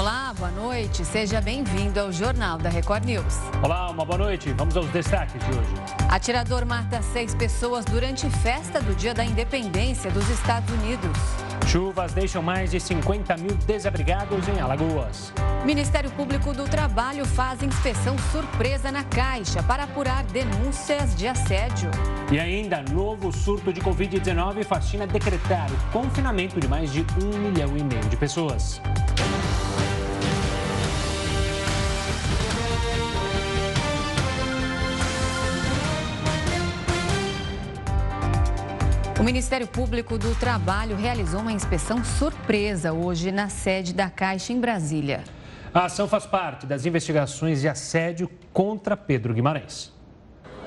Olá, boa noite. Seja bem-vindo ao Jornal da Record News. Olá, uma boa noite. Vamos aos destaques de hoje. Atirador mata seis pessoas durante festa do Dia da Independência dos Estados Unidos. Chuvas deixam mais de 50 mil desabrigados em Alagoas. Ministério Público do Trabalho faz inspeção surpresa na Caixa para apurar denúncias de assédio. E ainda, novo surto de Covid-19 faz China decretar o confinamento de mais de um milhão e meio de pessoas. O Ministério Público do Trabalho realizou uma inspeção surpresa hoje na sede da Caixa em Brasília. A ação faz parte das investigações de assédio contra Pedro Guimarães.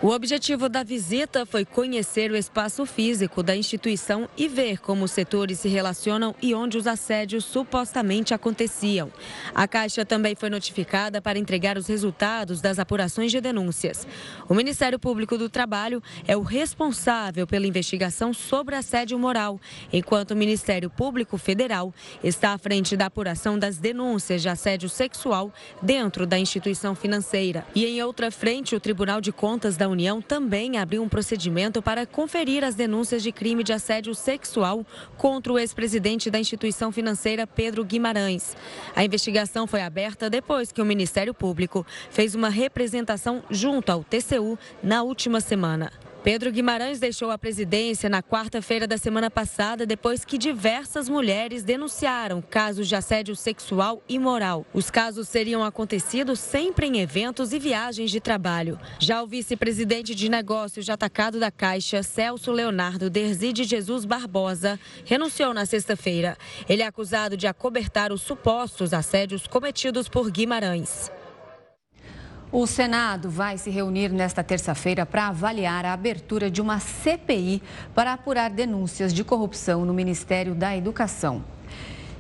O objetivo da visita foi conhecer o espaço físico da instituição e ver como os setores se relacionam e onde os assédios supostamente aconteciam. A Caixa também foi notificada para entregar os resultados das apurações de denúncias. O Ministério Público do Trabalho é o responsável pela investigação sobre assédio moral, enquanto o Ministério Público Federal está à frente da apuração das denúncias de assédio sexual dentro da instituição financeira. E em outra frente, o Tribunal de Contas da União também abriu um procedimento para conferir as denúncias de crime de assédio sexual contra o ex-presidente da instituição financeira Pedro Guimarães. A investigação foi aberta depois que o Ministério Público fez uma representação junto ao TCU na última semana. Pedro Guimarães deixou a presidência na quarta-feira da semana passada depois que diversas mulheres denunciaram casos de assédio sexual e moral. Os casos seriam acontecido sempre em eventos e viagens de trabalho. Já o vice-presidente de negócios de atacado da Caixa, Celso Leonardo Derzide Jesus Barbosa, renunciou na sexta-feira. Ele é acusado de acobertar os supostos assédios cometidos por Guimarães. O Senado vai se reunir nesta terça-feira para avaliar a abertura de uma CPI para apurar denúncias de corrupção no Ministério da Educação.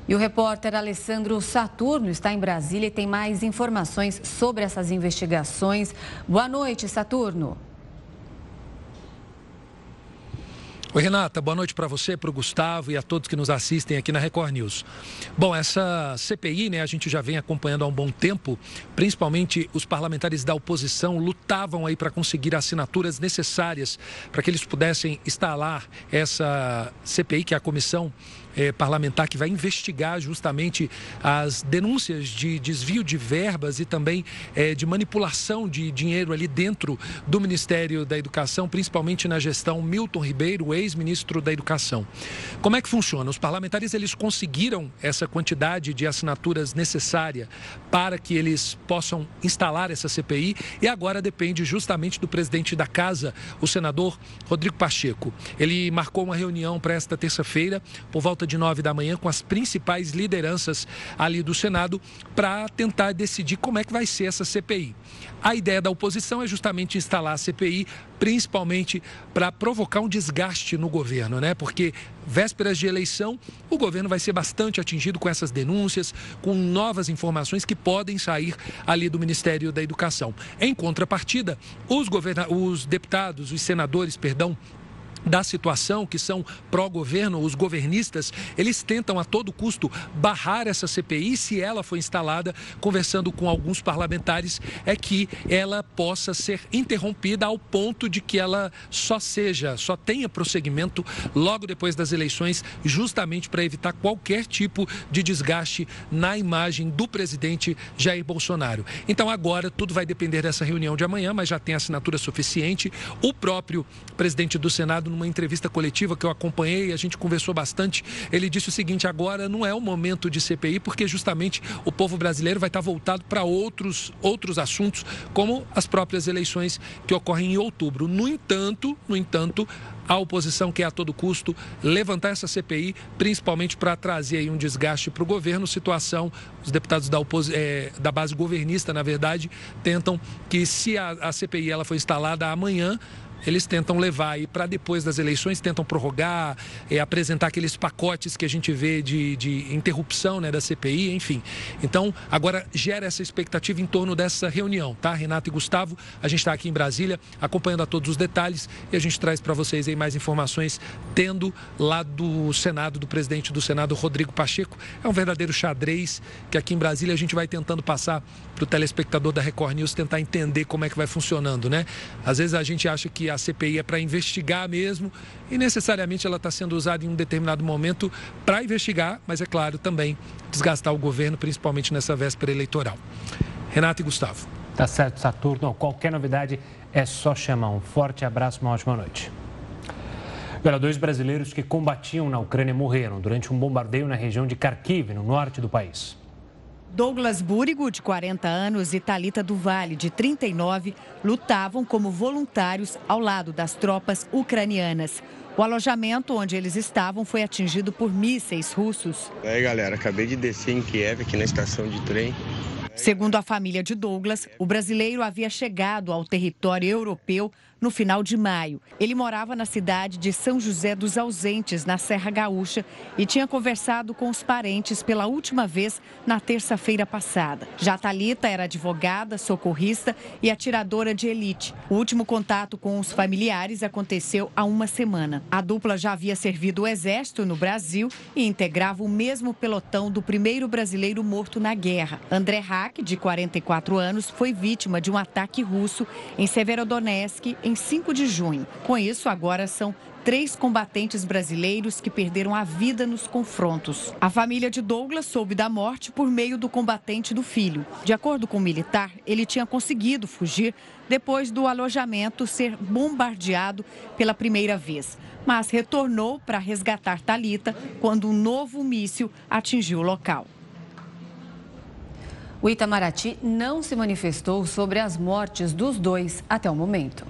E o repórter Alessandro Saturno está em Brasília e tem mais informações sobre essas investigações. Boa noite, Saturno. Oi, Renata, boa noite para você, para o Gustavo e a todos que nos assistem aqui na Record News. Bom, essa CPI, né, a gente já vem acompanhando há um bom tempo, principalmente os parlamentares da oposição lutavam aí para conseguir assinaturas necessárias para que eles pudessem instalar essa CPI, que é a comissão é, parlamentar que vai investigar justamente as denúncias de desvio de verbas e também é, de manipulação de dinheiro ali dentro do Ministério da Educação, principalmente na gestão Milton Ribeiro, ex-ministro da Educação. Como é que funciona? Os parlamentares eles conseguiram essa quantidade de assinaturas necessária para que eles possam instalar essa CPI e agora depende justamente do presidente da casa, o senador Rodrigo Pacheco. Ele marcou uma reunião para esta terça-feira por volta volta de nove da manhã com as principais lideranças ali do Senado para tentar decidir como é que vai ser essa CPI. A ideia da oposição é justamente instalar a CPI, principalmente para provocar um desgaste no governo, né? Porque vésperas de eleição, o governo vai ser bastante atingido com essas denúncias, com novas informações que podem sair ali do Ministério da Educação. Em contrapartida, os, governa... os deputados, os senadores, perdão, da situação, que são pró-governo, os governistas, eles tentam a todo custo barrar essa CPI, se ela for instalada, conversando com alguns parlamentares, é que ela possa ser interrompida ao ponto de que ela só seja, só tenha prosseguimento logo depois das eleições, justamente para evitar qualquer tipo de desgaste na imagem do presidente Jair Bolsonaro. Então agora tudo vai depender dessa reunião de amanhã, mas já tem assinatura suficiente. O próprio presidente do Senado numa entrevista coletiva que eu acompanhei, a gente conversou bastante, ele disse o seguinte: agora não é o momento de CPI, porque justamente o povo brasileiro vai estar voltado para outros, outros assuntos, como as próprias eleições que ocorrem em outubro. No entanto, no entanto, a oposição quer a todo custo levantar essa CPI, principalmente para trazer um desgaste para o governo, situação, os deputados da, é, da, base governista, na verdade, tentam que se a, a CPI ela for instalada amanhã, eles tentam levar aí para depois das eleições, tentam prorrogar, é, apresentar aqueles pacotes que a gente vê de, de interrupção né, da CPI, enfim. Então, agora gera essa expectativa em torno dessa reunião, tá? Renato e Gustavo, a gente está aqui em Brasília acompanhando a todos os detalhes e a gente traz para vocês aí mais informações, tendo lá do Senado, do presidente do Senado, Rodrigo Pacheco. É um verdadeiro xadrez que aqui em Brasília a gente vai tentando passar para o telespectador da Record News tentar entender como é que vai funcionando, né? Às vezes a gente acha que a CPI é para investigar mesmo e necessariamente ela está sendo usada em um determinado momento para investigar, mas é claro também desgastar o governo, principalmente nessa véspera eleitoral. Renato e Gustavo. Tá certo, Saturno. Qualquer novidade é só chamar. Um forte abraço, uma ótima noite. Olha, dois brasileiros que combatiam na Ucrânia morreram durante um bombardeio na região de Kharkiv, no norte do país. Douglas Búrigo, de 40 anos, e Talita do Vale, de 39, lutavam como voluntários ao lado das tropas ucranianas. O alojamento onde eles estavam foi atingido por mísseis russos. E aí, galera, acabei de descer em Kiev, aqui na estação de trem. Segundo a família de Douglas, o brasileiro havia chegado ao território europeu no final de maio. Ele morava na cidade de São José dos Ausentes, na Serra Gaúcha, e tinha conversado com os parentes pela última vez na terça-feira passada. Já Talita era advogada, socorrista e atiradora de elite. O último contato com os familiares aconteceu há uma semana. A dupla já havia servido o exército no Brasil e integrava o mesmo pelotão do primeiro brasileiro morto na guerra. André Hack, de 44 anos, foi vítima de um ataque russo em Severodonetsk, em em 5 de junho. Com isso, agora são três combatentes brasileiros que perderam a vida nos confrontos. A família de Douglas soube da morte por meio do combatente do filho. De acordo com o militar, ele tinha conseguido fugir depois do alojamento ser bombardeado pela primeira vez, mas retornou para resgatar Talita quando um novo míssil atingiu o local. O Itamaraty não se manifestou sobre as mortes dos dois até o momento.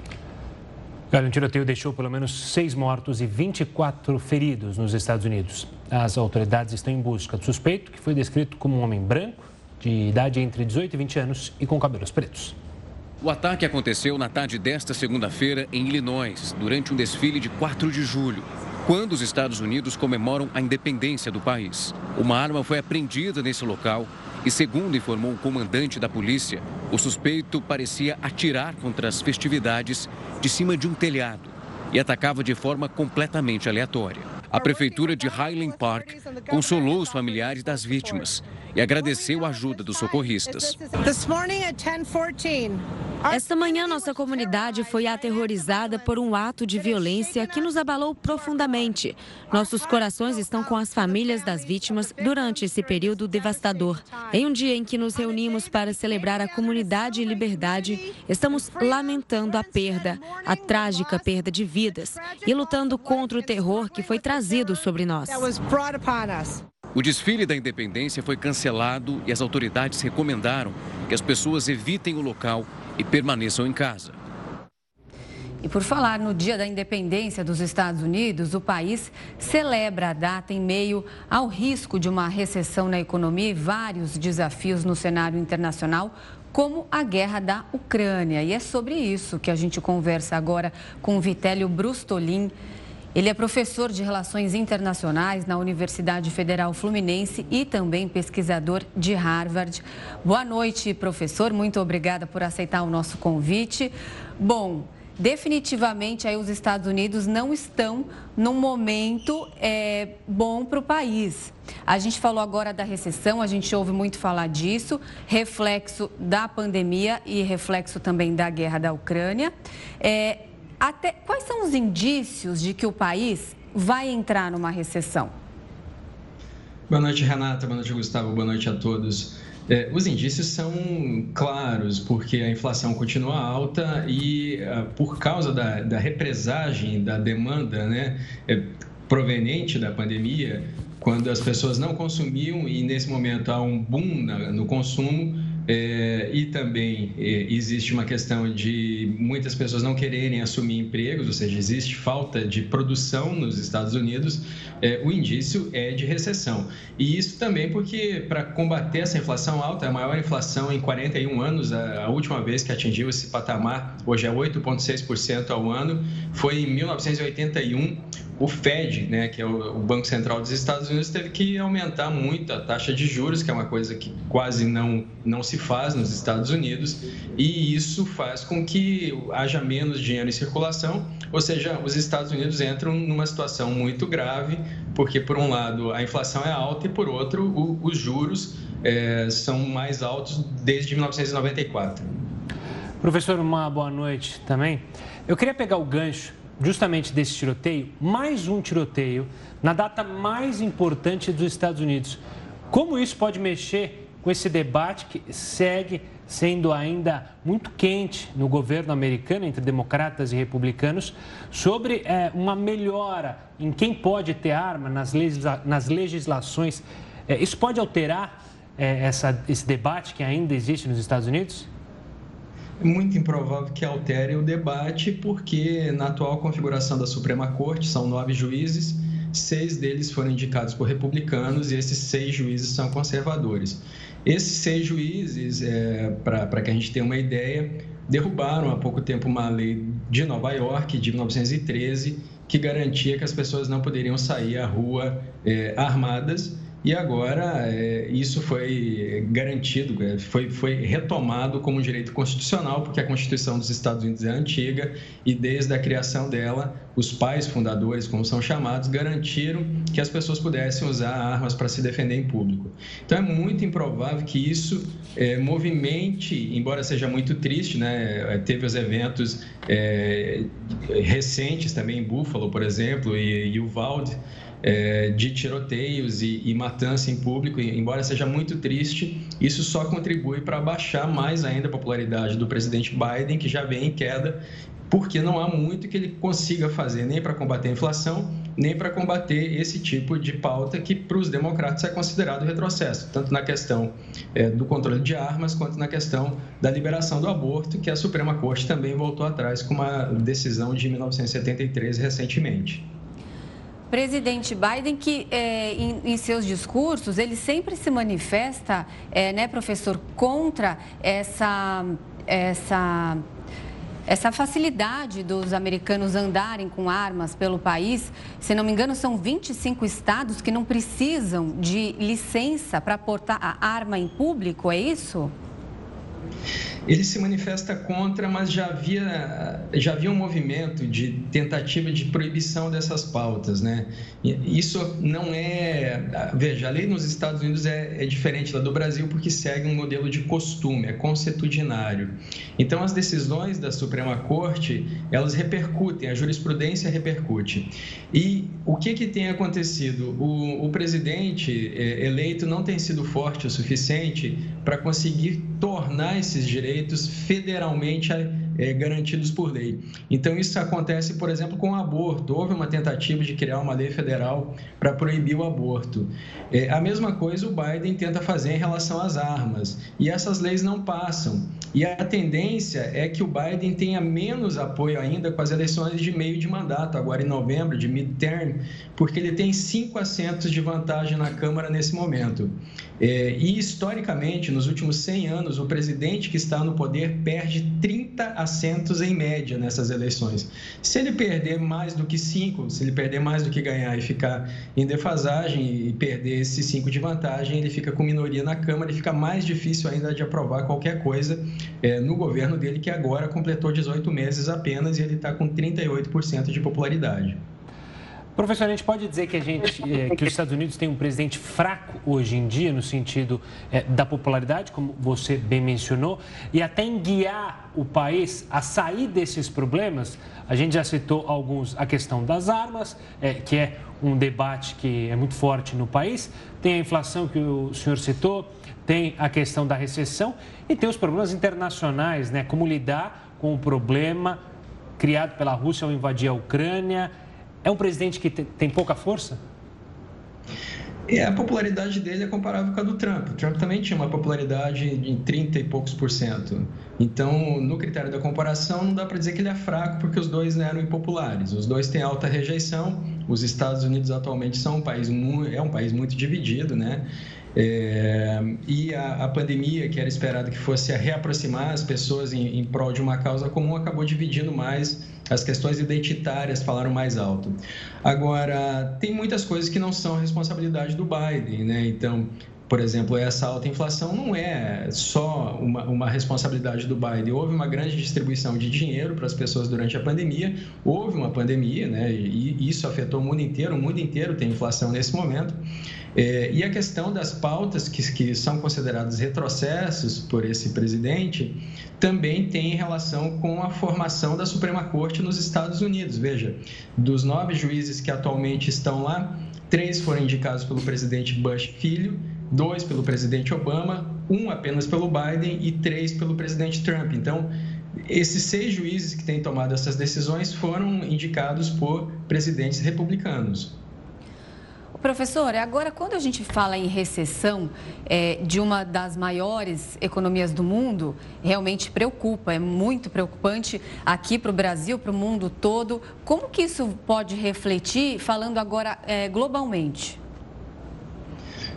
O tiroteio deixou pelo menos seis mortos e 24 feridos nos Estados Unidos. As autoridades estão em busca do suspeito, que foi descrito como um homem branco, de idade entre 18 e 20 anos e com cabelos pretos. O ataque aconteceu na tarde desta segunda-feira em Illinois, durante um desfile de 4 de julho, quando os Estados Unidos comemoram a independência do país. Uma arma foi apreendida nesse local e, segundo informou o comandante da polícia, o suspeito parecia atirar contra as festividades de cima de um telhado e atacava de forma completamente aleatória. A prefeitura de Highland Park consolou os familiares das vítimas e agradeceu a ajuda dos socorristas. Esta manhã, nossa comunidade foi aterrorizada por um ato de violência que nos abalou profundamente. Nossos corações estão com as famílias das vítimas durante esse período devastador. Em um dia em que nos reunimos para celebrar a comunidade e liberdade, estamos lamentando a perda, a trágica perda de vidas e lutando contra o terror que foi trazido sobre nós. O desfile da independência foi cancelado e as autoridades recomendaram que as pessoas evitem o local e permaneçam em casa. E por falar no Dia da Independência dos Estados Unidos, o país celebra a data em meio ao risco de uma recessão na economia e vários desafios no cenário internacional, como a guerra da Ucrânia. E é sobre isso que a gente conversa agora com Vitélio Brustolin. Ele é professor de Relações Internacionais na Universidade Federal Fluminense e também pesquisador de Harvard. Boa noite, professor. Muito obrigada por aceitar o nosso convite. Bom, definitivamente aí os Estados Unidos não estão num momento é, bom para o país. A gente falou agora da recessão, a gente ouve muito falar disso, reflexo da pandemia e reflexo também da guerra da Ucrânia. É, até quais são os indícios de que o país vai entrar numa recessão? Boa noite, Renata. Boa noite, Gustavo. Boa noite a todos. É, os indícios são claros, porque a inflação continua alta e uh, por causa da, da, represagem da demanda né, é, proveniente da pandemia, quando as pessoas não consumiam e nesse momento há um boom no consumo, é, e também é, existe uma questão de muitas pessoas não quererem assumir empregos, ou seja, existe falta de produção nos Estados Unidos, é, o indício é de recessão. E isso também porque, para combater essa inflação alta, a maior inflação em 41 anos, a, a última vez que atingiu esse patamar, hoje é 8,6% ao ano, foi em 1981 o Fed, né, que é o Banco Central dos Estados Unidos, teve que aumentar muito a taxa de juros, que é uma coisa que quase não, não se faz nos Estados Unidos, e isso faz com que haja menos dinheiro em circulação, ou seja, os Estados Unidos entram numa situação muito grave, porque, por um lado, a inflação é alta e, por outro, o, os juros é, são mais altos desde 1994. Professor, uma boa noite também. Eu queria pegar o gancho justamente desse tiroteio, mais um tiroteio na data mais importante dos Estados Unidos. Como isso pode mexer com esse debate que segue sendo ainda muito quente no governo americano, entre democratas e republicanos, sobre é, uma melhora em quem pode ter arma nas, legisla nas legislações. É, isso pode alterar é, essa, esse debate que ainda existe nos Estados Unidos? É muito improvável que altere o debate, porque na atual configuração da Suprema Corte são nove juízes, seis deles foram indicados por republicanos e esses seis juízes são conservadores. Esses seis juízes, é, para que a gente tenha uma ideia, derrubaram há pouco tempo uma lei de Nova York, de 1913, que garantia que as pessoas não poderiam sair à rua é, armadas e agora é, isso foi garantido, é, foi, foi retomado como direito constitucional, porque a Constituição dos Estados Unidos é antiga e desde a criação dela, os pais fundadores, como são chamados, garantiram que as pessoas pudessem usar armas para se defender em público. Então é muito improvável que isso é, movimente, embora seja muito triste, né? É, teve os eventos é, recentes também em Buffalo, por exemplo, e, e Uvalde, é, de tiroteios e, e, matança em público, embora seja muito triste, isso só contribui para baixar mais ainda a popularidade do presidente Biden, que já vem em queda, porque não há muito que ele consiga fazer nem para combater a inflação, nem para combater esse tipo de pauta que para os democratas é considerado retrocesso, tanto na questão é, do controle de armas quanto na questão da liberação do aborto, que a Suprema Corte também voltou atrás com uma decisão de 1973 recentemente presidente Biden, que é, em, em, seus discursos, ele sempre se manifesta, é, né, professor, contra essa, essa, essa facilidade dos americanos andarem com armas pelo país. Se não me engano, são 25 estados que não precisam de licença para portar a arma em público, é isso? Ele se manifesta contra, mas já havia, já havia um movimento de tentativa de proibição dessas pautas, né? Isso não é... Veja, a lei nos Estados Unidos é, é diferente da do Brasil porque segue um modelo de costume, é consuetudinário. Então, as decisões da Suprema Corte, elas repercutem, a jurisprudência repercute. E o que, que tem acontecido? O, o presidente é, eleito não tem sido forte o suficiente para conseguir tornar esses direitos federalmente é, garantidos por lei. Então, isso acontece, por exemplo, com o aborto. Houve uma tentativa de criar uma lei federal para proibir o aborto. É, a mesma coisa o Biden tenta fazer em relação às armas. E essas leis não passam. E a tendência é que o Biden tenha menos apoio ainda com as eleições de meio de mandato, agora em novembro, de midterm, porque ele tem cinco assentos de vantagem na Câmara nesse momento. É, e, historicamente, nos últimos 100 anos, o presidente que está no poder perde 30 assentos em média nessas eleições. Se ele perder mais do que cinco, se ele perder mais do que ganhar e ficar em defasagem e perder esses cinco de vantagem, ele fica com minoria na Câmara e fica mais difícil ainda de aprovar qualquer coisa é, no governo dele, que agora completou 18 meses apenas e ele está com 38% de popularidade. Professor, a gente pode dizer que, a gente, é, que os Estados Unidos têm um presidente fraco hoje em dia, no sentido é, da popularidade, como você bem mencionou, e até em guiar o país a sair desses problemas. A gente já citou alguns, a questão das armas, é, que é um debate que é muito forte no país, tem a inflação que o senhor citou, tem a questão da recessão e tem os problemas internacionais, né? Como lidar com o problema criado pela Rússia ao invadir a Ucrânia é um presidente que tem pouca força? E a popularidade dele é comparável com a do Trump. O Trump também tinha uma popularidade de 30 e poucos por cento. Então, no critério da comparação, não dá para dizer que ele é fraco porque os dois eram impopulares. Os dois têm alta rejeição. Os Estados Unidos atualmente são um país é um país muito dividido, né? É, e a, a, pandemia, que era esperado que fosse reaproximar as pessoas em, em prol de uma causa comum, acabou dividindo mais as questões identitárias falaram mais alto. Agora, tem muitas coisas que não são responsabilidade do Biden, né? Então, por exemplo, essa alta inflação não é só uma, uma, responsabilidade do Biden. Houve uma grande distribuição de dinheiro para as pessoas durante a pandemia, houve uma pandemia, né? E isso afetou o mundo inteiro, o mundo inteiro tem inflação nesse momento. É, e a questão das pautas que, que são consideradas retrocessos por esse presidente também tem relação com a formação da Suprema Corte nos Estados Unidos. Veja, dos nove juízes que atualmente estão lá, três foram indicados pelo presidente Bush filho, dois pelo presidente Obama, um apenas pelo Biden e três pelo presidente Trump. Então, esses seis juízes que têm tomado essas decisões foram indicados por presidentes republicanos. Professor, agora quando a gente fala em recessão é, de uma das maiores economias do mundo, realmente preocupa, é muito preocupante aqui para o Brasil, para o mundo todo. Como que isso pode refletir, falando agora é, globalmente?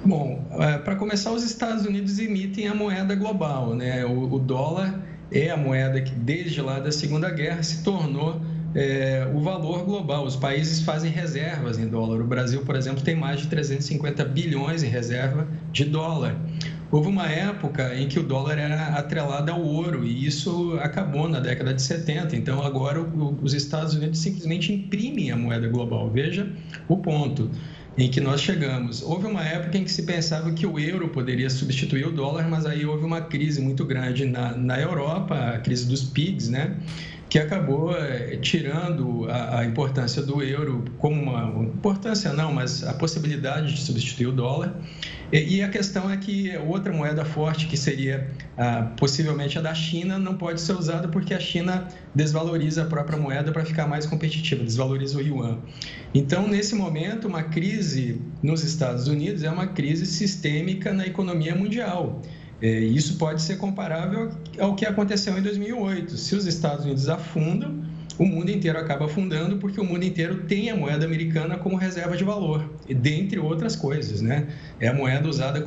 Bom, é, para começar, os Estados Unidos emitem a moeda global, né? O, o dólar é a moeda que desde lá da Segunda Guerra se tornou é, o valor global. Os países fazem reservas em dólar. O Brasil, por exemplo, tem mais de 350 bilhões em reserva de dólar. Houve uma época em que o dólar era atrelado ao ouro e isso acabou na década de 70. Então, agora os Estados Unidos simplesmente imprimem a moeda global. Veja o ponto em que nós chegamos. Houve uma época em que se pensava que o euro poderia substituir o dólar, mas aí houve uma crise muito grande na, na Europa, a crise dos PIGs, né? Que acabou é, tirando a, importância do euro como uma importância não, mas a possibilidade de substituir o dólar. E, e a questão é que outra moeda forte, que seria ah, possivelmente a da China, não pode ser usada porque a China desvaloriza a própria moeda para ficar mais competitiva, desvaloriza o yuan. Então, nesse momento, uma crise nos Estados Unidos é uma crise sistêmica na economia mundial. É, isso pode ser comparável ao que aconteceu em 2008. Se os Estados Unidos afundam, o mundo inteiro acaba afundando porque o mundo inteiro tem a moeda americana como reserva de valor, dentre outras coisas, né? É a moeda usada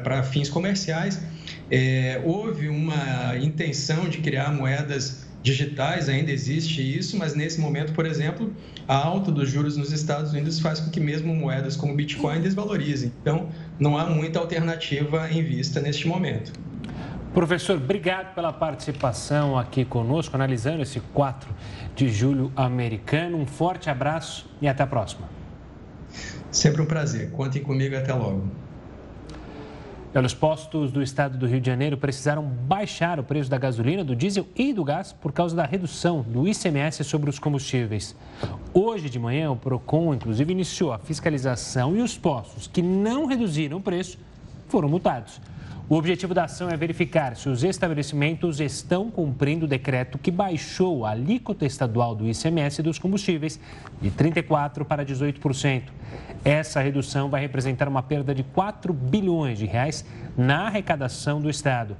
para fins comerciais. É, houve uma intenção de criar moedas digitais, ainda existe isso, mas nesse momento, por exemplo, a alta dos juros nos Estados Unidos faz com que mesmo moedas como Bitcoin desvalorizem. Então, não há muita alternativa em vista neste momento. Professor, obrigado pela participação aqui conosco, analisando esse 4 de julho americano. Um forte abraço e até a próxima. Sempre um prazer. Contem comigo até logo. Os postos do estado do Rio de Janeiro precisaram baixar o preço da gasolina, do diesel e do gás por causa da redução do ICMS sobre os combustíveis. Hoje de manhã, o PROCON, inclusive, iniciou a fiscalização e os postos que não reduziram o preço foram multados. O objetivo da ação é verificar se os estabelecimentos estão cumprindo o decreto que baixou a alíquota estadual do ICMS dos combustíveis de 34% para 18%. Essa redução vai representar uma perda de 4 bilhões de reais na arrecadação do Estado.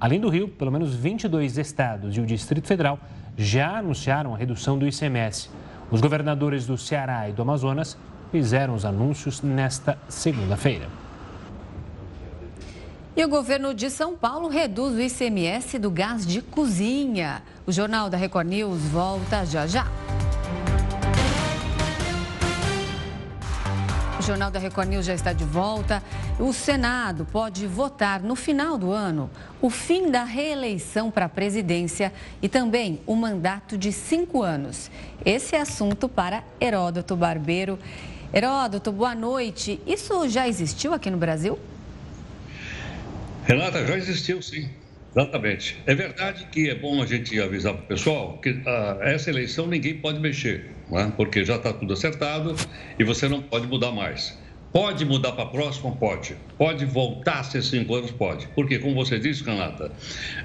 Além do Rio, pelo menos 22 estados e o Distrito Federal já anunciaram a redução do ICMS. Os governadores do Ceará e do Amazonas fizeram os anúncios nesta segunda-feira. E o governo de São Paulo reduz o ICMS do gás de cozinha. O Jornal da Record News volta já já. O Jornal da Record News já está de volta. O Senado pode votar no final do ano o fim da reeleição para a presidência e também o mandato de cinco anos. Esse é assunto para Heródoto Barbeiro. Heródoto, boa noite. Isso já existiu aqui no Brasil? Renata, já existiu sim. Exatamente. É verdade que é bom a gente avisar para o pessoal que ah, essa eleição ninguém pode mexer, é? porque já está tudo acertado e você não pode mudar mais. Pode mudar para a próxima? Pode. Pode voltar a ser cinco anos? Pode. Porque, como você disse, Renata,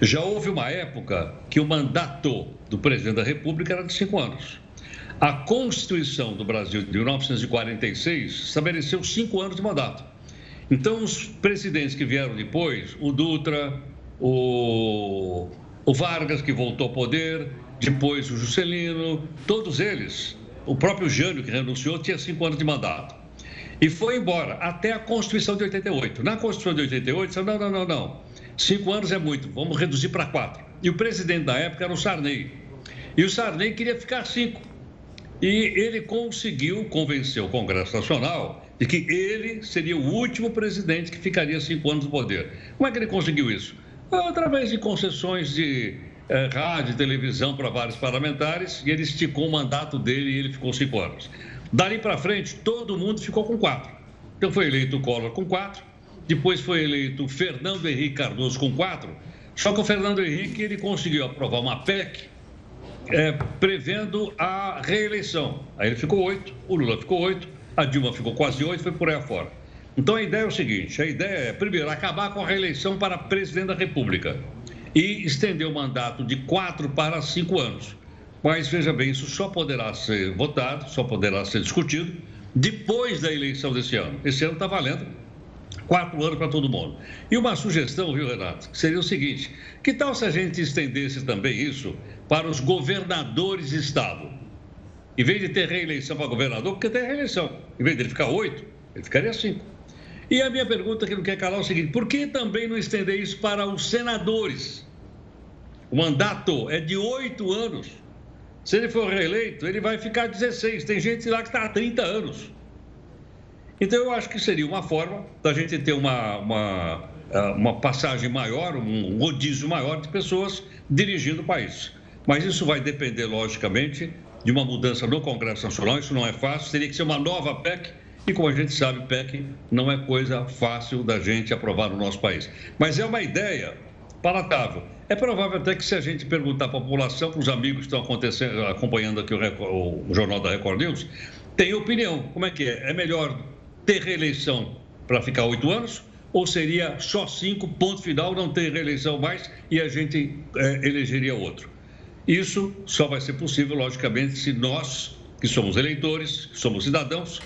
já houve uma época que o mandato do presidente da República era de cinco anos. A Constituição do Brasil de 1946 estabeleceu cinco anos de mandato. Então, os presidentes que vieram depois, o Dutra, o, o Vargas, que voltou ao poder, depois o Juscelino, todos eles, o próprio Jânio, que renunciou, tinha cinco anos de mandato. E foi embora, até a Constituição de 88. Na Constituição de 88, disse, não, não, não, não. Cinco anos é muito, vamos reduzir para quatro. E o presidente da época era o Sarney. E o Sarney queria ficar cinco. E ele conseguiu convencer o Congresso Nacional de que ele seria o último presidente que ficaria cinco anos no poder. Como é que ele conseguiu isso? Através de concessões de eh, rádio e televisão para vários parlamentares, e ele esticou o mandato dele e ele ficou cinco anos. Dali para frente, todo mundo ficou com quatro. Então foi eleito o Collor com quatro, depois foi eleito Fernando Henrique Cardoso com quatro, só que o Fernando Henrique ele conseguiu aprovar uma PEC é, prevendo a reeleição. Aí ele ficou oito, o Lula ficou oito, a Dilma ficou quase oito, foi por aí afora. Então a ideia é o seguinte: a ideia é, primeiro, acabar com a reeleição para presidente da República e estender o mandato de quatro para cinco anos. Mas veja bem, isso só poderá ser votado, só poderá ser discutido depois da eleição desse ano. Esse ano está valendo quatro anos para todo mundo. E uma sugestão, viu, Renato, seria o seguinte: que tal se a gente estendesse também isso para os governadores de Estado. Em vez de ter reeleição para governador, porque tem reeleição. Em vez de ele ficar oito, ele ficaria cinco. E a minha pergunta que não quer calar é o seguinte: por que também não estender isso para os senadores? O mandato é de oito anos. Se ele for reeleito, ele vai ficar 16. Tem gente lá que está há 30 anos. Então, eu acho que seria uma forma da gente ter uma, uma, uma passagem maior, um rodízio maior de pessoas dirigindo o país. Mas isso vai depender, logicamente, de uma mudança no Congresso Nacional. Isso não é fácil, teria que ser uma nova PEC. E como a gente sabe, PEC não é coisa fácil da gente aprovar no nosso país. Mas é uma ideia palatável. É provável até que se a gente perguntar à população, para os amigos que estão acompanhando aqui o, o, Jornal da Record News, tem opinião. Como é que é? É melhor ter reeleição para ficar oito anos ou seria só cinco, ponto final, não ter reeleição mais e a gente é, elegeria outro? Isso só vai ser possível, logicamente, se nós, que somos eleitores, que somos cidadãos,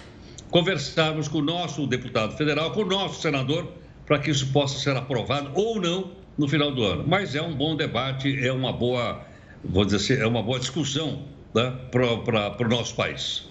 conversarmos com o nosso deputado federal, com o nosso senador, para que isso possa ser aprovado ou não no final do ano. Mas é um bom debate, é uma boa, vou dizer assim, é uma boa discussão né, para o nosso país.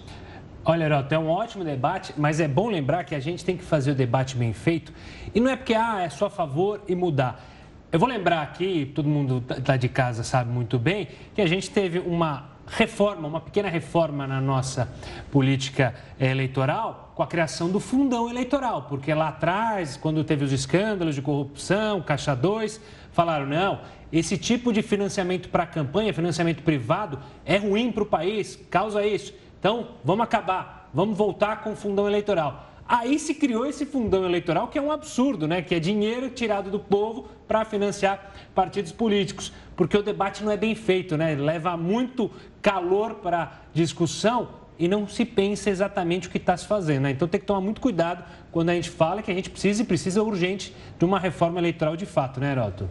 Olha, Heroto, é um ótimo debate, mas é bom lembrar que a gente tem que fazer o debate bem feito. E não é porque ah, é só a favor e mudar. Eu vou lembrar aqui, todo mundo lá de casa sabe muito bem, que a gente teve uma reforma, uma pequena reforma na nossa política eleitoral com a criação do fundão eleitoral, porque lá atrás, quando teve os escândalos de corrupção, Caixa 2, falaram, não, esse tipo de financiamento para a campanha, financiamento privado, é ruim para o país, causa isso. Então, vamos acabar, vamos voltar com o fundão eleitoral. Aí se criou esse fundão eleitoral, que é um absurdo, né? Que é dinheiro tirado do povo para financiar partidos políticos. Porque o debate não é bem feito, né? Leva muito calor para discussão e não se pensa exatamente o que está se fazendo. Né? Então tem que tomar muito cuidado quando a gente fala que a gente precisa e precisa urgente de uma reforma eleitoral de fato, né, Heroto?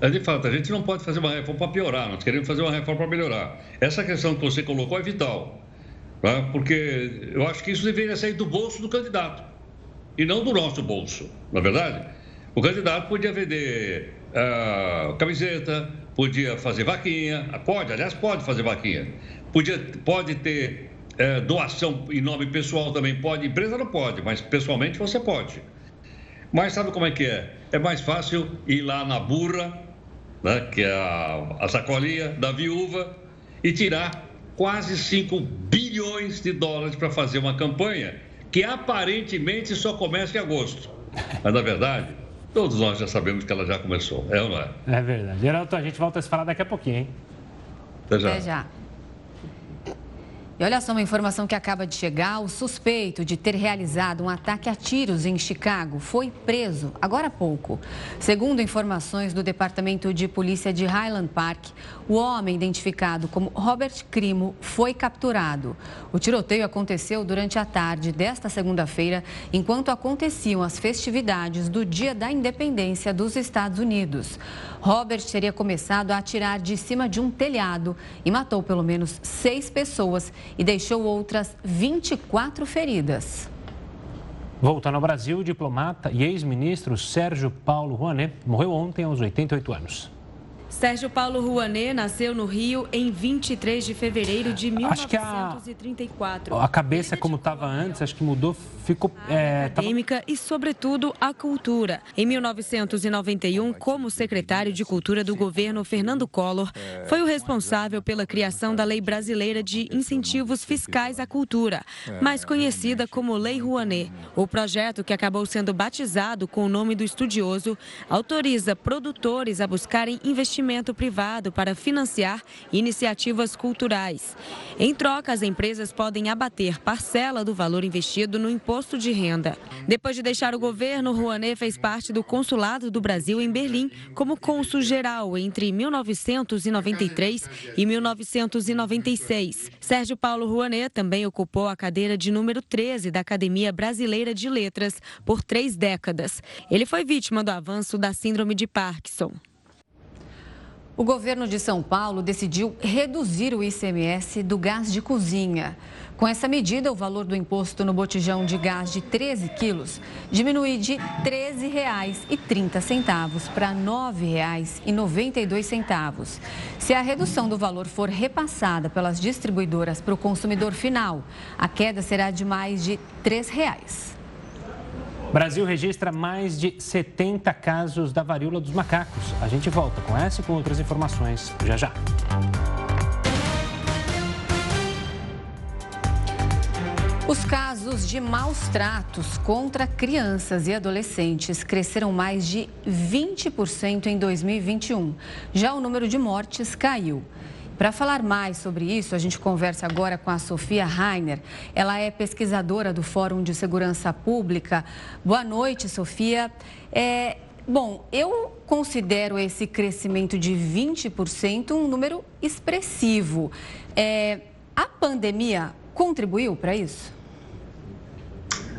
É de fato, a gente não pode fazer uma reforma para piorar, nós queremos fazer uma reforma para melhorar. Essa questão que você colocou é vital. Né? Porque eu acho que isso deveria sair do bolso do candidato e não do nosso bolso, na é verdade? O candidato podia vender uh, camiseta, podia fazer vaquinha, pode, aliás, pode fazer vaquinha, podia, pode ter uh, doação em nome pessoal também, pode, empresa não pode, mas pessoalmente você pode. Mas sabe como é que é? É mais fácil ir lá na burra, né, que é a, a sacolinha da viúva, e tirar quase 5 bilhões de dólares para fazer uma campanha que aparentemente só começa em agosto. Mas, na verdade, todos nós já sabemos que ela já começou, é ou não é? É verdade. Geraldo, a gente volta a se falar daqui a pouquinho, hein? Até já. Até já. E olha só uma informação que acaba de chegar: o suspeito de ter realizado um ataque a tiros em Chicago foi preso agora há pouco. Segundo informações do Departamento de Polícia de Highland Park, o homem identificado como Robert Crimo foi capturado. O tiroteio aconteceu durante a tarde desta segunda-feira, enquanto aconteciam as festividades do Dia da Independência dos Estados Unidos. Robert teria começado a atirar de cima de um telhado e matou pelo menos seis pessoas e deixou outras 24 feridas. Voltando ao Brasil, o diplomata e ex-ministro Sérgio Paulo Rouanet morreu ontem aos 88 anos. Sérgio Paulo Rouanet nasceu no Rio em 23 de fevereiro de 1934. Acho que a, a cabeça, como estava antes, acho que mudou, ficou... É, acadêmica tava... e, sobretudo, a cultura. Em 1991, como secretário de Cultura do governo Fernando Collor, foi o responsável pela criação da Lei Brasileira de Incentivos Fiscais à Cultura, mais conhecida como Lei Rouanet. O projeto, que acabou sendo batizado com o nome do estudioso, autoriza produtores a buscarem investimentos investimento privado para financiar iniciativas culturais. Em troca, as empresas podem abater parcela do valor investido no imposto de renda. Depois de deixar o governo, Rouanet fez parte do Consulado do Brasil em Berlim como cônsul geral entre 1993 e 1996. Sérgio Paulo Rouanet também ocupou a cadeira de número 13 da Academia Brasileira de Letras por três décadas. Ele foi vítima do avanço da Síndrome de Parkinson. O governo de São Paulo decidiu reduzir o ICMS do gás de cozinha. Com essa medida, o valor do imposto no botijão de gás de 13 quilos diminui de R$ 13,30 para R$ 9,92. Se a redução do valor for repassada pelas distribuidoras para o consumidor final, a queda será de mais de R$ 3. Brasil registra mais de 70 casos da varíola dos macacos. A gente volta com essa e com outras informações já já. Os casos de maus tratos contra crianças e adolescentes cresceram mais de 20% em 2021. Já o número de mortes caiu. Para falar mais sobre isso, a gente conversa agora com a Sofia Rainer. Ela é pesquisadora do Fórum de Segurança Pública. Boa noite, Sofia. É, bom, eu considero esse crescimento de 20% um número expressivo. É, a pandemia contribuiu para isso?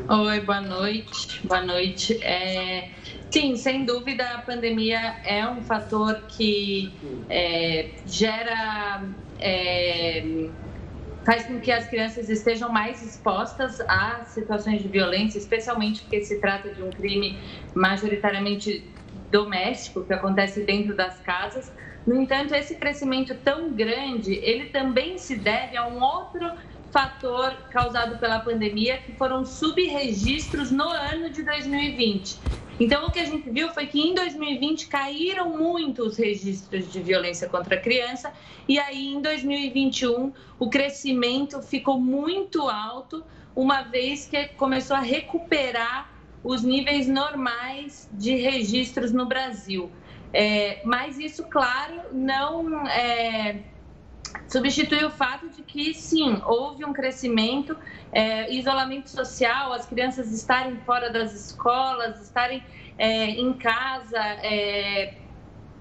Oi, boa noite. Boa noite. É, Sim, sem dúvida a pandemia é um fator que é, gera. É, faz com que as crianças estejam mais expostas a situações de violência, especialmente porque se trata de um crime majoritariamente doméstico que acontece dentro das casas. No entanto, esse crescimento tão grande, ele também se deve a um outro fator causado pela pandemia, que foram subregistros no ano de 2020. Então, o que a gente viu foi que em 2020 caíram muito os registros de violência contra a criança, e aí em 2021 o crescimento ficou muito alto, uma vez que começou a recuperar os níveis normais de registros no Brasil. É, mas isso, claro, não é, substitui o fato de que, sim, houve um crescimento, é, isolamento social, as crianças estarem fora das escolas, estarem é, em casa, é,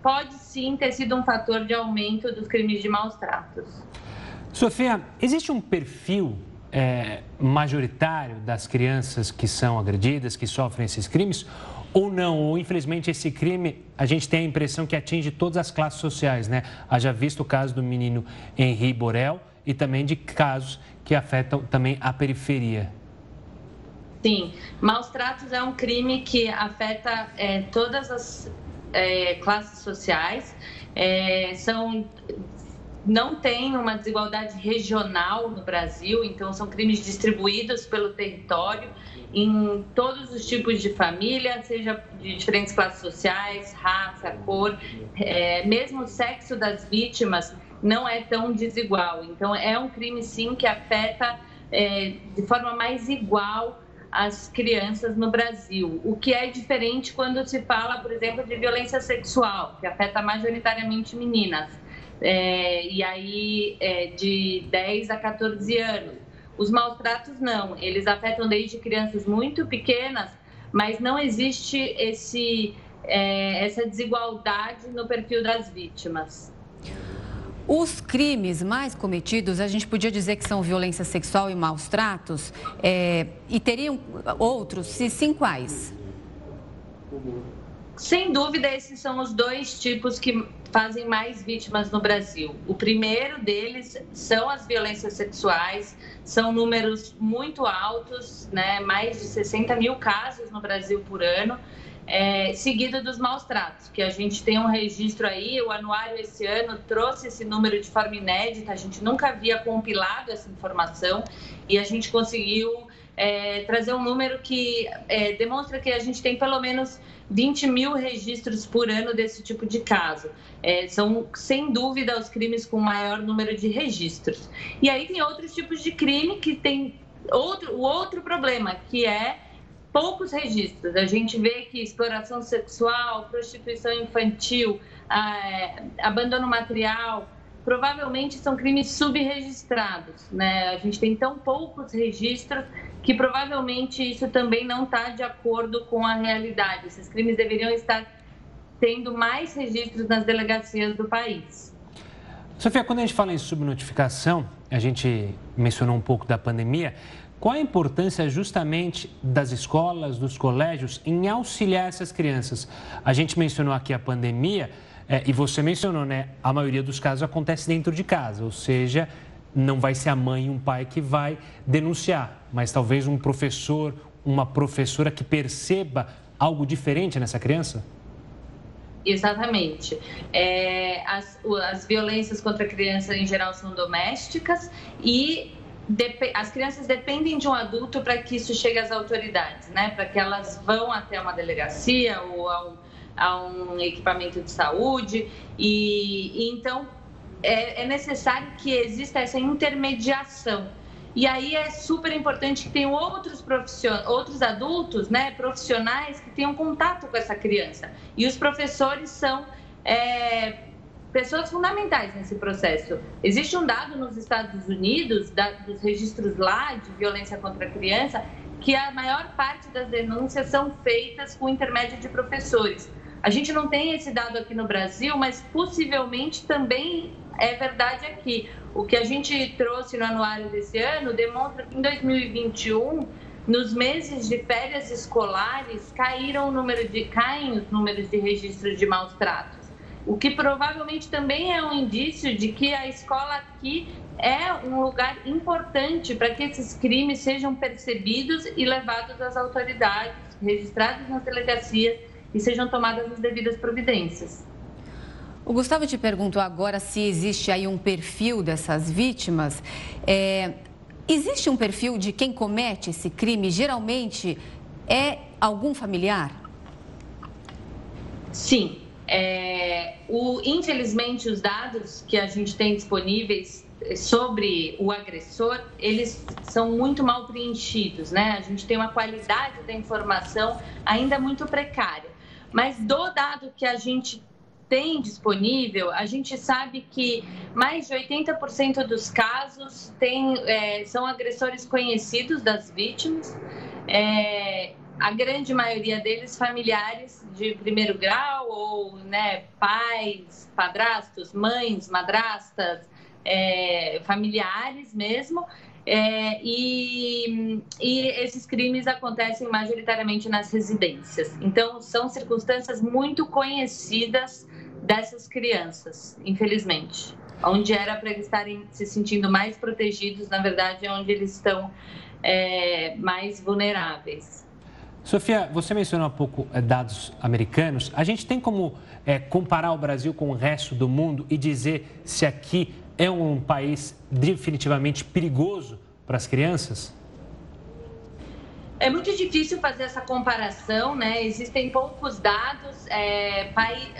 pode sim ter sido um fator de aumento dos crimes de maus tratos. Sofia, existe um perfil é, majoritário das crianças que são agredidas, que sofrem esses crimes? Ou não, ou infelizmente esse crime, a gente tem a impressão que atinge todas as classes sociais, né? Haja visto o caso do menino Henri Borel e também de casos que afetam também a periferia. Sim, maus tratos é um crime que afeta é, todas as é, classes sociais. É, são não tem uma desigualdade regional no Brasil, então são crimes distribuídos pelo território em todos os tipos de família, seja de diferentes classes sociais, raça, cor, é, mesmo o sexo das vítimas não é tão desigual. Então, é um crime, sim, que afeta é, de forma mais igual as crianças no Brasil, o que é diferente quando se fala, por exemplo, de violência sexual, que afeta majoritariamente meninas, é, e aí é, de 10 a 14 anos. Os maus tratos não, eles afetam desde crianças muito pequenas, mas não existe esse, é, essa desigualdade no perfil das vítimas. Os crimes mais cometidos, a gente podia dizer que são violência sexual e maus tratos, é, e teriam outros, se sim, quais? Sem dúvida, esses são os dois tipos que fazem mais vítimas no Brasil. O primeiro deles são as violências sexuais, são números muito altos, né? mais de 60 mil casos no Brasil por ano. É, seguido dos maus tratos, que a gente tem um registro aí, o anuário esse ano trouxe esse número de forma inédita, a gente nunca havia compilado essa informação e a gente conseguiu é, trazer um número que é, demonstra que a gente tem pelo menos 20 mil registros por ano desse tipo de caso. É, são, sem dúvida, os crimes com maior número de registros. E aí tem outros tipos de crime que tem outro, o outro problema, que é poucos registros. A gente vê que exploração sexual, prostituição infantil, ah, abandono material, provavelmente são crimes subregistrados. Né? A gente tem tão poucos registros que provavelmente isso também não está de acordo com a realidade. Esses crimes deveriam estar tendo mais registros nas delegacias do país. Sofia, quando a gente fala em subnotificação, a gente mencionou um pouco da pandemia. Qual a importância justamente das escolas, dos colégios em auxiliar essas crianças? A gente mencionou aqui a pandemia, é, e você mencionou, né? A maioria dos casos acontece dentro de casa, ou seja, não vai ser a mãe e um pai que vai denunciar, mas talvez um professor, uma professora que perceba algo diferente nessa criança? Exatamente. É, as, as violências contra a criança em geral são domésticas e as crianças dependem de um adulto para que isso chegue às autoridades, né? Para que elas vão até uma delegacia ou a a um equipamento de saúde. E, e então é, é, necessário que exista essa intermediação. E aí é super importante que tenham outros profissionais, outros adultos, né, profissionais que tenham contato com essa criança. E os professores são é, pessoas fundamentais nesse processo. Existe um dado nos Estados Unidos, da, dos registros lá de violência contra a criança, que a maior parte das denúncias são feitas com intermédio de professores. A gente não tem esse dado aqui no Brasil, mas possivelmente também é verdade aqui. O que a gente trouxe no anuário desse ano demonstra que em 2021, nos meses de férias escolares, caíram o número de caem os números de registros de maus tratos. O que provavelmente também é um indício de que a escola aqui é um lugar importante para que esses crimes sejam percebidos e levados às autoridades, registrados nas delegacias e sejam tomadas as devidas providências. O Gustavo te perguntou agora se existe aí um perfil dessas vítimas. É, existe um perfil de quem comete esse crime? Geralmente é algum familiar? Sim. É, o, infelizmente, os dados que a gente tem disponíveis sobre o agressor, eles são muito mal preenchidos, né? A gente tem uma qualidade da informação ainda muito precária. Mas do dado que a gente tem disponível, a gente sabe que mais de 80% dos casos tem, é, são agressores conhecidos das vítimas. É, a grande maioria deles familiares de primeiro grau ou né, pais, padrastos, mães, madrastas, é, familiares mesmo. É, e, e, esses crimes acontecem majoritariamente nas residências. Então, são circunstâncias muito conhecidas dessas crianças, infelizmente. Onde era para eles estarem se sentindo mais protegidos, na verdade, é onde eles estão é, mais vulneráveis. Sofia, você mencionou há pouco é, dados americanos. A gente tem como é, comparar o Brasil com o resto do mundo e dizer se aqui é um país definitivamente perigoso para as crianças? É muito difícil fazer essa comparação, né? Existem poucos dados, é,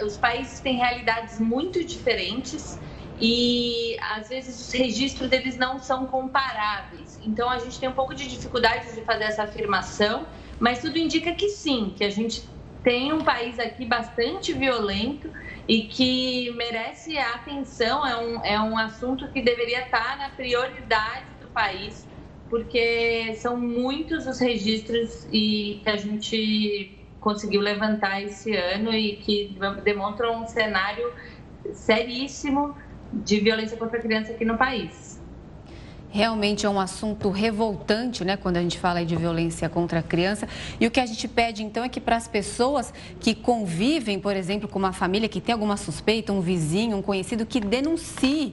os países têm realidades muito diferentes e às vezes os registros deles não são comparáveis. Então a gente tem um pouco de dificuldade de fazer essa afirmação, mas tudo indica que sim, que a gente tem um país aqui bastante violento e que merece atenção, é um, é um assunto que deveria estar na prioridade do país, porque são muitos os registros e que a gente conseguiu levantar esse ano e que demonstram um cenário seríssimo de violência contra a criança aqui no país. Realmente é um assunto revoltante, né, quando a gente fala de violência contra a criança. E o que a gente pede, então, é que para as pessoas que convivem, por exemplo, com uma família que tem alguma suspeita, um vizinho, um conhecido, que denuncie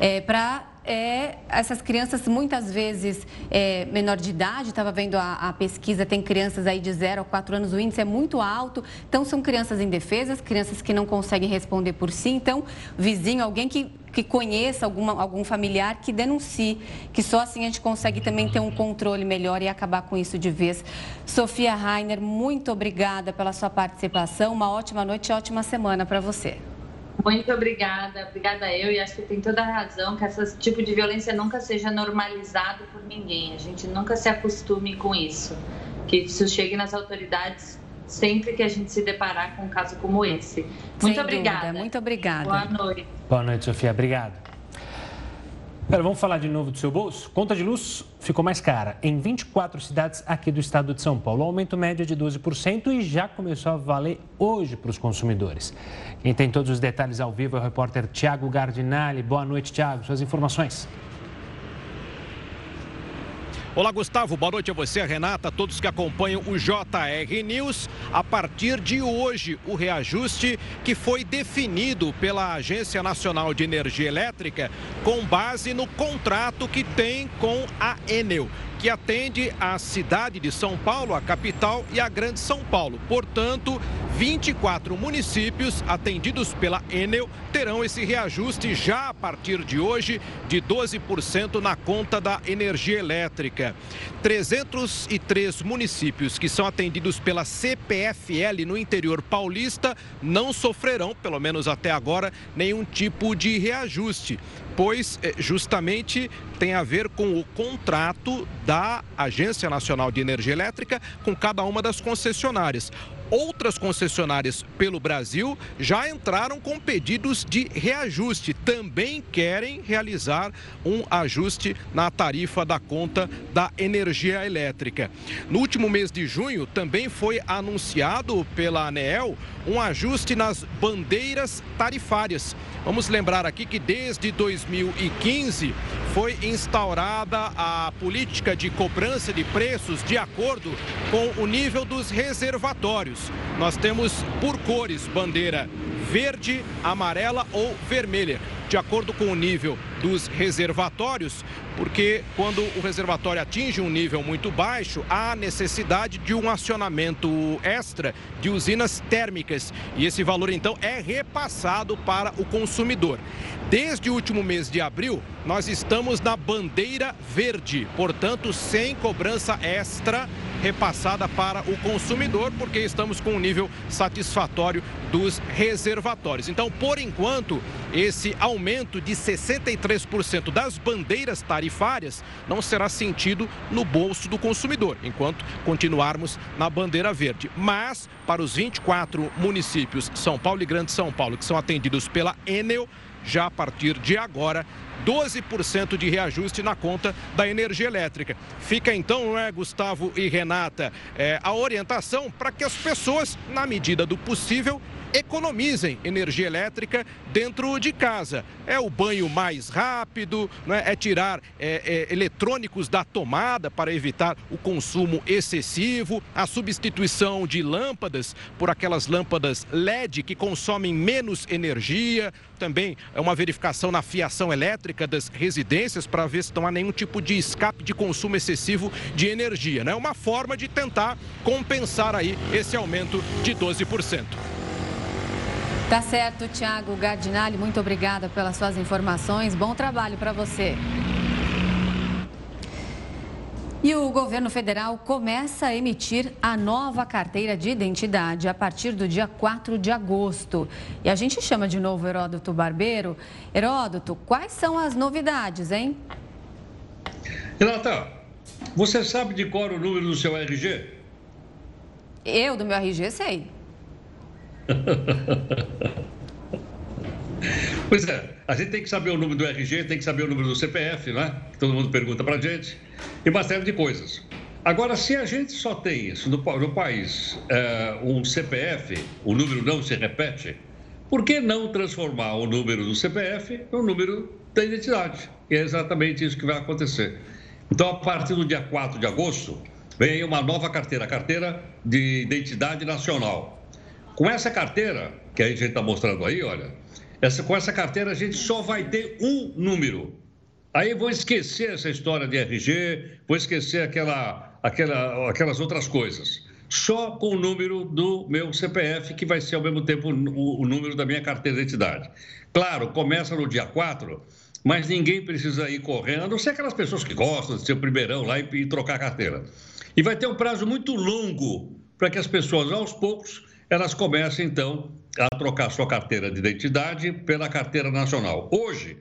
é, para é, essas crianças, muitas vezes é, menor de idade, estava vendo a, a, pesquisa, tem crianças aí de 0 a 4 anos, o índice é muito alto. Então, são crianças indefesas, crianças que não conseguem responder por si. Então, vizinho, alguém que, que conheça alguma, algum familiar, que denuncie, que só assim a gente consegue também ter um controle melhor e acabar com isso de vez. Sofia Rainer, muito obrigada pela sua participação. Uma ótima noite e ótima semana para você. Muito obrigada, obrigada eu e acho que tem toda a razão que esse tipo de violência nunca seja normalizado por ninguém. A gente nunca se acostume com isso. Que isso chegue nas autoridades sempre que a gente se deparar com um caso como esse. Muito Sem obrigada. Dúvida, muito obrigada. Boa noite. Boa noite, Sofia. Obrigado. Agora vamos falar de novo do seu bolso? Conta de luz ficou mais cara em 24 cidades aqui do estado de São Paulo. O aumento médio é de 12% e já começou a valer hoje para os consumidores. Quem tem todos os detalhes ao vivo é o repórter Tiago Gardinali. Boa noite, Tiago. Suas informações. Olá, Gustavo. Boa noite a você, a Renata, a todos que acompanham o JR News. A partir de hoje, o reajuste que foi definido pela Agência Nacional de Energia Elétrica com base no contrato que tem com a Enel que atende a cidade de São Paulo, a capital e a Grande São Paulo. Portanto, 24 municípios atendidos pela Enel terão esse reajuste já a partir de hoje de 12% na conta da energia elétrica. 303 municípios que são atendidos pela CPFL no interior paulista não sofrerão, pelo menos até agora, nenhum tipo de reajuste pois eh, justamente tem a ver com o contrato da Agência Nacional de Energia Elétrica com cada uma das concessionárias. Outras concessionárias pelo Brasil já entraram com pedidos de reajuste. Também querem realizar um ajuste na tarifa da conta da energia elétrica. No último mês de junho, também foi anunciado pela ANEEL um ajuste nas bandeiras tarifárias. Vamos lembrar aqui que desde 2015 foi instaurada a política de cobrança de preços de acordo com o nível dos reservatórios. Nós temos por cores bandeira verde, amarela ou vermelha, de acordo com o nível dos reservatórios, porque quando o reservatório atinge um nível muito baixo, há necessidade de um acionamento extra de usinas térmicas e esse valor então é repassado para o consumidor. Desde o último mês de abril, nós estamos na bandeira verde, portanto, sem cobrança extra repassada para o consumidor, porque estamos com um nível satisfatório dos reservatórios. Então, por enquanto, esse aumento de 63% das bandeiras tarifárias não será sentido no bolso do consumidor, enquanto continuarmos na bandeira verde. Mas, para os 24 municípios, São Paulo e Grande São Paulo, que são atendidos pela Enel, já a partir de agora 12% de reajuste na conta da energia elétrica. Fica então, não é, Gustavo e Renata, é, a orientação para que as pessoas, na medida do possível, economizem energia elétrica dentro de casa. É o banho mais rápido, né? é tirar é, é, eletrônicos da tomada para evitar o consumo excessivo, a substituição de lâmpadas por aquelas lâmpadas LED que consomem menos energia. Também é uma verificação na fiação elétrica das residências para ver se não há nenhum tipo de escape de consumo excessivo de energia. É né? uma forma de tentar compensar aí esse aumento de 12%. Tá certo, Tiago Gardinali, muito obrigada pelas suas informações. Bom trabalho para você. E o governo federal começa a emitir a nova carteira de identidade a partir do dia 4 de agosto. E a gente chama de novo Heródoto Barbeiro. Heródoto, quais são as novidades, hein? Renata, você sabe de qual é o número do seu RG? Eu, do meu RG, sei. pois é, a gente tem que saber o número do RG, tem que saber o número do CPF, né? Que todo mundo pergunta pra gente. E uma série de coisas. Agora, se a gente só tem isso no, no país, é, um CPF, o número não se repete, por que não transformar o número do CPF no número da identidade? E é exatamente isso que vai acontecer. Então, a partir do dia 4 de agosto, vem uma nova carteira, a carteira de identidade nacional. Com essa carteira, que a gente está mostrando aí, olha, essa, com essa carteira a gente só vai ter um número. Aí vou esquecer essa história de RG, vou esquecer aquela, aquela, aquelas outras coisas. Só com o número do meu CPF, que vai ser ao mesmo tempo o, o número da minha carteira de identidade. Claro, começa no dia 4, mas ninguém precisa ir correndo, a não ser aquelas pessoas que gostam de ser o primeirão lá e, e trocar a carteira. E vai ter um prazo muito longo para que as pessoas, aos poucos, elas comecem, então, a trocar sua carteira de identidade pela carteira nacional. Hoje,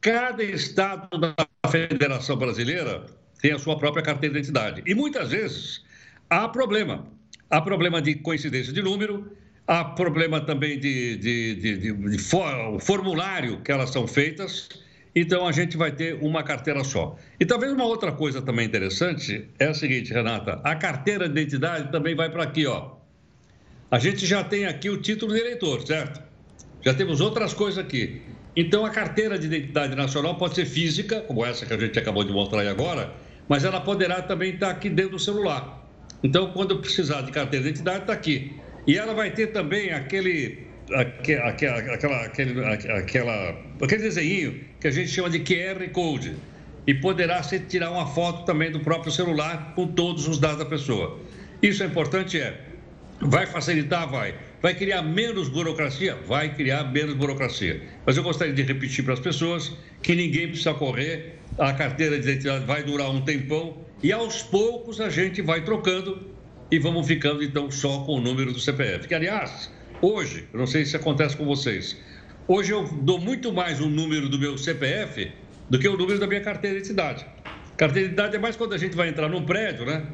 cada estado da Federação Brasileira tem a sua própria carteira de identidade. E muitas vezes há problema. Há problema de coincidência de número, há problema também de, de, de, de, de for, formulário que elas são feitas. Então a gente vai ter uma carteira só. E talvez uma outra coisa também interessante é a seguinte, Renata: a carteira de identidade também vai para aqui, ó. A gente já tem aqui o título de eleitor, certo? Já temos outras coisas aqui. Então, a carteira de identidade nacional pode ser física, como essa que a gente acabou de mostrar aí agora, mas ela poderá também estar aqui dentro do celular. Então, quando precisar de carteira de identidade, está aqui. E ela vai ter também aquele, aquela, aquela, aquele, aquela, aquele desenho que a gente chama de QR Code. E poderá se tirar uma foto também do próprio celular com todos os dados da pessoa. Isso é importante, é Vai facilitar? Vai. Vai criar menos burocracia? Vai criar menos burocracia. Mas eu gostaria de repetir para as pessoas que ninguém precisa correr, a carteira de identidade vai durar um tempão e aos poucos a gente vai trocando e vamos ficando então só com o número do CPF. Que, aliás, hoje, eu não sei se acontece com vocês, hoje eu dou muito mais o número do meu CPF do que o número da minha carteira de identidade. Carteira de identidade é mais quando a gente vai entrar num prédio, né?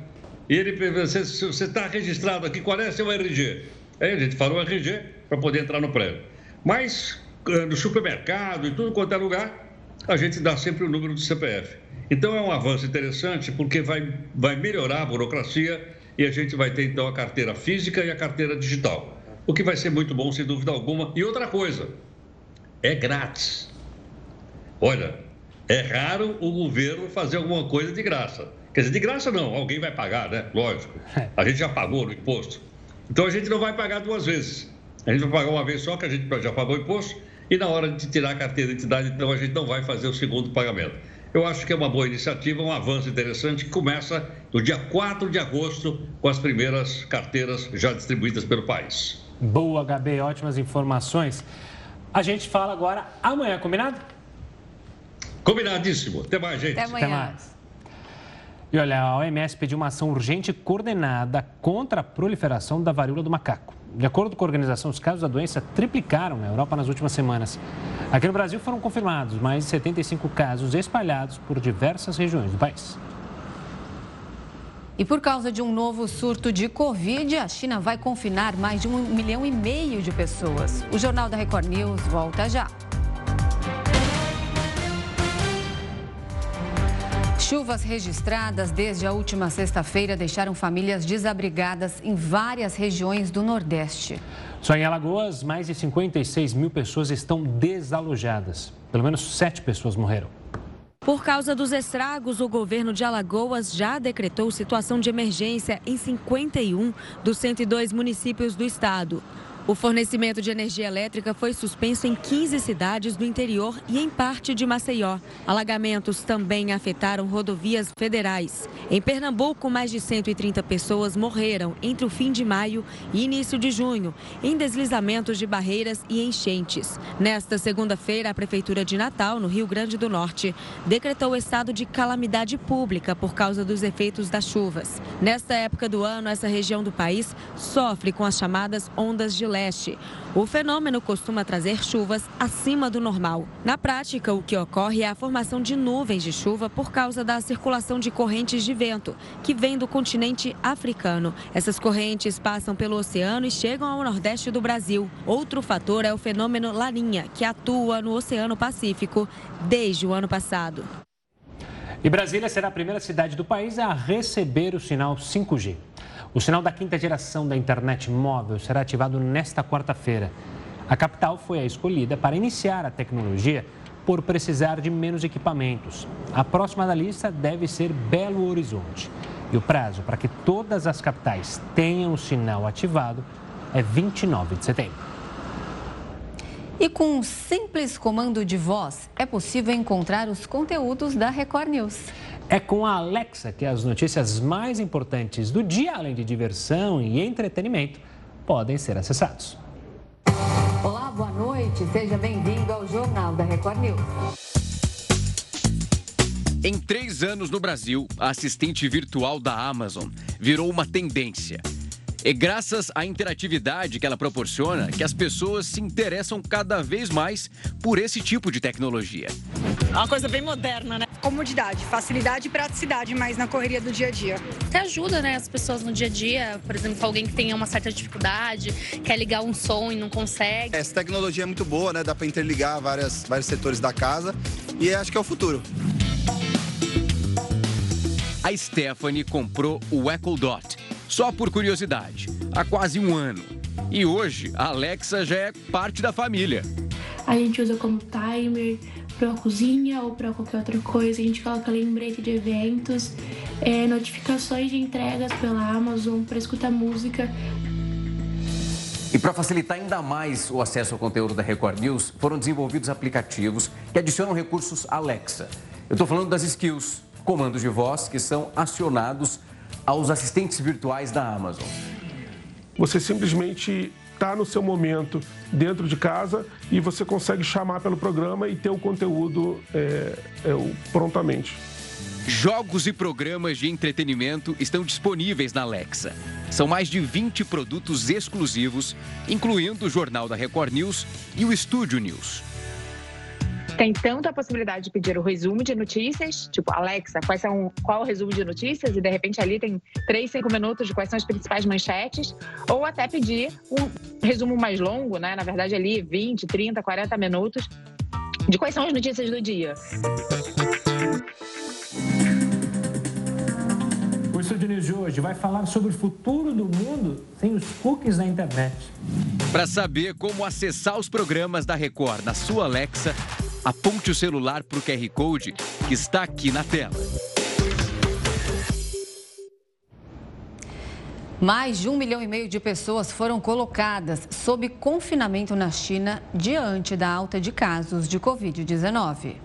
E ele você está registrado aqui, qual é seu RG? Aí a gente fala o RG para poder entrar no prédio. Mas eh, no supermercado e tudo quanto é lugar, a gente dá sempre o número do CPF. Então é um avanço interessante porque vai, vai melhorar a burocracia e a gente vai ter então a carteira física e a carteira digital. O que vai ser muito bom, sem dúvida alguma. E outra coisa, é grátis. Olha, é raro o governo fazer alguma coisa de graça. Quer dizer, de graça não, alguém vai pagar, né? Lógico. A gente já pagou no imposto. Então a gente não vai pagar duas vezes. A gente vai pagar uma vez só, que a gente já pagou o imposto, e na hora de tirar a carteira de identidade, então a gente não vai fazer o segundo pagamento. Eu acho que é uma boa iniciativa, um avanço interessante que começa no dia 4 de agosto com as primeiras carteiras já distribuídas pelo país. Boa, HB, ótimas informações. A gente fala agora amanhã, combinado? Combinadíssimo. Até mais, gente. Até amanhã. Até mais. E olha, a OMS pediu uma ação urgente coordenada contra a proliferação da varíola do macaco. De acordo com a organização, os casos da doença triplicaram na Europa nas últimas semanas. Aqui no Brasil foram confirmados mais de 75 casos espalhados por diversas regiões do país. E por causa de um novo surto de Covid, a China vai confinar mais de um milhão e meio de pessoas. O Jornal da Record News volta já. Chuvas registradas desde a última sexta-feira deixaram famílias desabrigadas em várias regiões do Nordeste. Só em Alagoas, mais de 56 mil pessoas estão desalojadas. Pelo menos sete pessoas morreram. Por causa dos estragos, o governo de Alagoas já decretou situação de emergência em 51 dos 102 municípios do estado. O fornecimento de energia elétrica foi suspenso em 15 cidades do interior e em parte de Maceió. Alagamentos também afetaram rodovias federais. Em Pernambuco, mais de 130 pessoas morreram entre o fim de maio e início de junho, em deslizamentos de barreiras e enchentes. Nesta segunda-feira, a Prefeitura de Natal, no Rio Grande do Norte, decretou estado de calamidade pública por causa dos efeitos das chuvas. Nesta época do ano, essa região do país sofre com as chamadas ondas de leste. O fenômeno costuma trazer chuvas acima do normal. Na prática, o que ocorre é a formação de nuvens de chuva por causa da circulação de correntes de vento, que vem do continente africano. Essas correntes passam pelo oceano e chegam ao nordeste do Brasil. Outro fator é o fenômeno Laninha, que atua no Oceano Pacífico desde o ano passado. E Brasília será a primeira cidade do país a receber o sinal 5G. O sinal da quinta geração da internet móvel será ativado nesta quarta-feira. A capital foi a escolhida para iniciar a tecnologia por precisar de menos equipamentos. A próxima da lista deve ser Belo Horizonte. E o prazo para que todas as capitais tenham o sinal ativado é 29 de setembro. E com um simples comando de voz, é possível encontrar os conteúdos da Record News. É com a Alexa que as notícias mais importantes do dia, além de diversão e entretenimento, podem ser acessados. Olá, boa noite. Seja bem-vindo ao Jornal da Record News. Em três anos no Brasil, a assistente virtual da Amazon virou uma tendência. É graças à interatividade que ela proporciona que as pessoas se interessam cada vez mais por esse tipo de tecnologia. É uma coisa bem moderna, né? Comodidade, facilidade e praticidade mais na correria do dia a dia. Até ajuda, né, as pessoas no dia a dia, por exemplo, alguém que tenha uma certa dificuldade, quer ligar um som e não consegue. Essa tecnologia é muito boa, né? Dá para interligar várias, vários setores da casa e acho que é o futuro. A Stephanie comprou o Echo Dot só por curiosidade, há quase um ano. E hoje, a Alexa já é parte da família. A gente usa como timer para a cozinha ou para qualquer outra coisa. A gente coloca lembrete de eventos, é, notificações de entregas pela Amazon para escutar música. E para facilitar ainda mais o acesso ao conteúdo da Record News, foram desenvolvidos aplicativos que adicionam recursos Alexa. Eu estou falando das skills, comandos de voz que são acionados aos assistentes virtuais da Amazon? Você simplesmente está no seu momento dentro de casa e você consegue chamar pelo programa e ter o conteúdo é, é, prontamente. Jogos e programas de entretenimento estão disponíveis na Alexa. São mais de 20 produtos exclusivos, incluindo o Jornal da Record News e o Estúdio News. Tem tanto a possibilidade de pedir o resumo de notícias, tipo, Alexa, quais são, qual o resumo de notícias? E de repente ali tem 3, 5 minutos de quais são as principais manchetes, ou até pedir um resumo mais longo, né? Na verdade, ali 20, 30, 40 minutos, de quais são as notícias do dia. O Estúdio News de hoje vai falar sobre o futuro do mundo sem os cookies na internet. Para saber como acessar os programas da Record na sua Alexa, aponte o celular para o QR Code que está aqui na tela. Mais de um milhão e meio de pessoas foram colocadas sob confinamento na China diante da alta de casos de Covid-19.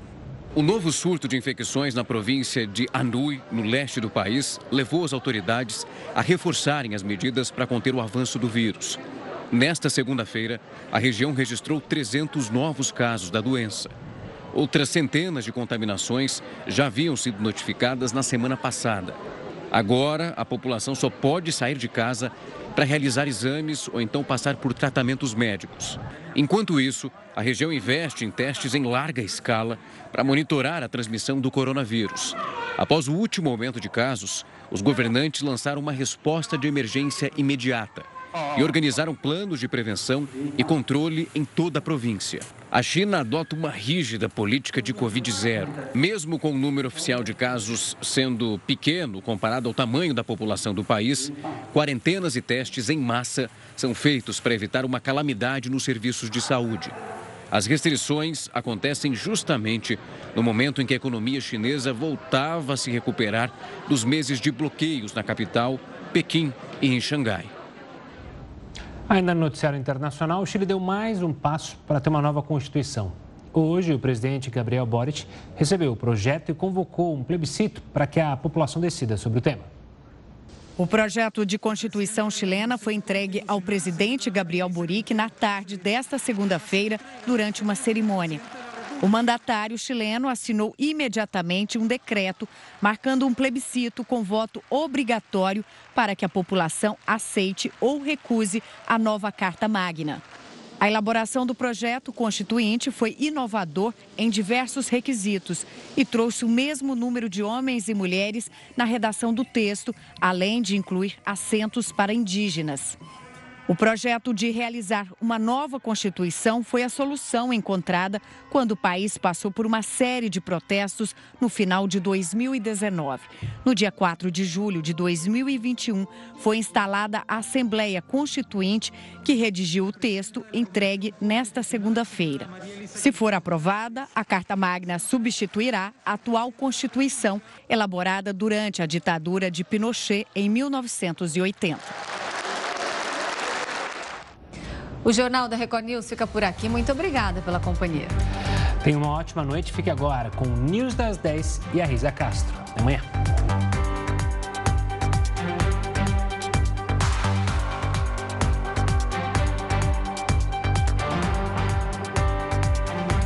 O novo surto de infecções na província de Anhui, no leste do país, levou as autoridades a reforçarem as medidas para conter o avanço do vírus. Nesta segunda-feira, a região registrou 300 novos casos da doença. Outras centenas de contaminações já haviam sido notificadas na semana passada. Agora, a população só pode sair de casa para realizar exames ou então passar por tratamentos médicos. Enquanto isso, a região investe em testes em larga escala para monitorar a transmissão do coronavírus. Após o último aumento de casos, os governantes lançaram uma resposta de emergência imediata e organizaram planos de prevenção e controle em toda a província. A China adota uma rígida política de Covid-0. Mesmo com o número oficial de casos sendo pequeno comparado ao tamanho da população do país, quarentenas e testes em massa são feitos para evitar uma calamidade nos serviços de saúde. As restrições acontecem justamente no momento em que a economia chinesa voltava a se recuperar dos meses de bloqueios na capital, Pequim e em Xangai. Ainda no noticiário internacional, o Chile deu mais um passo para ter uma nova Constituição. Hoje, o presidente Gabriel Boric recebeu o projeto e convocou um plebiscito para que a população decida sobre o tema. O projeto de Constituição chilena foi entregue ao presidente Gabriel Boric na tarde desta segunda-feira, durante uma cerimônia. O mandatário chileno assinou imediatamente um decreto marcando um plebiscito com voto obrigatório para que a população aceite ou recuse a nova Carta Magna. A elaboração do projeto constituinte foi inovador em diversos requisitos e trouxe o mesmo número de homens e mulheres na redação do texto, além de incluir assentos para indígenas. O projeto de realizar uma nova Constituição foi a solução encontrada quando o país passou por uma série de protestos no final de 2019. No dia 4 de julho de 2021, foi instalada a Assembleia Constituinte, que redigiu o texto entregue nesta segunda-feira. Se for aprovada, a Carta Magna substituirá a atual Constituição, elaborada durante a ditadura de Pinochet em 1980. O Jornal da Record News fica por aqui. Muito obrigada pela companhia. Tenha uma ótima noite. Fique agora com o News das 10 e a Risa Castro. Até amanhã.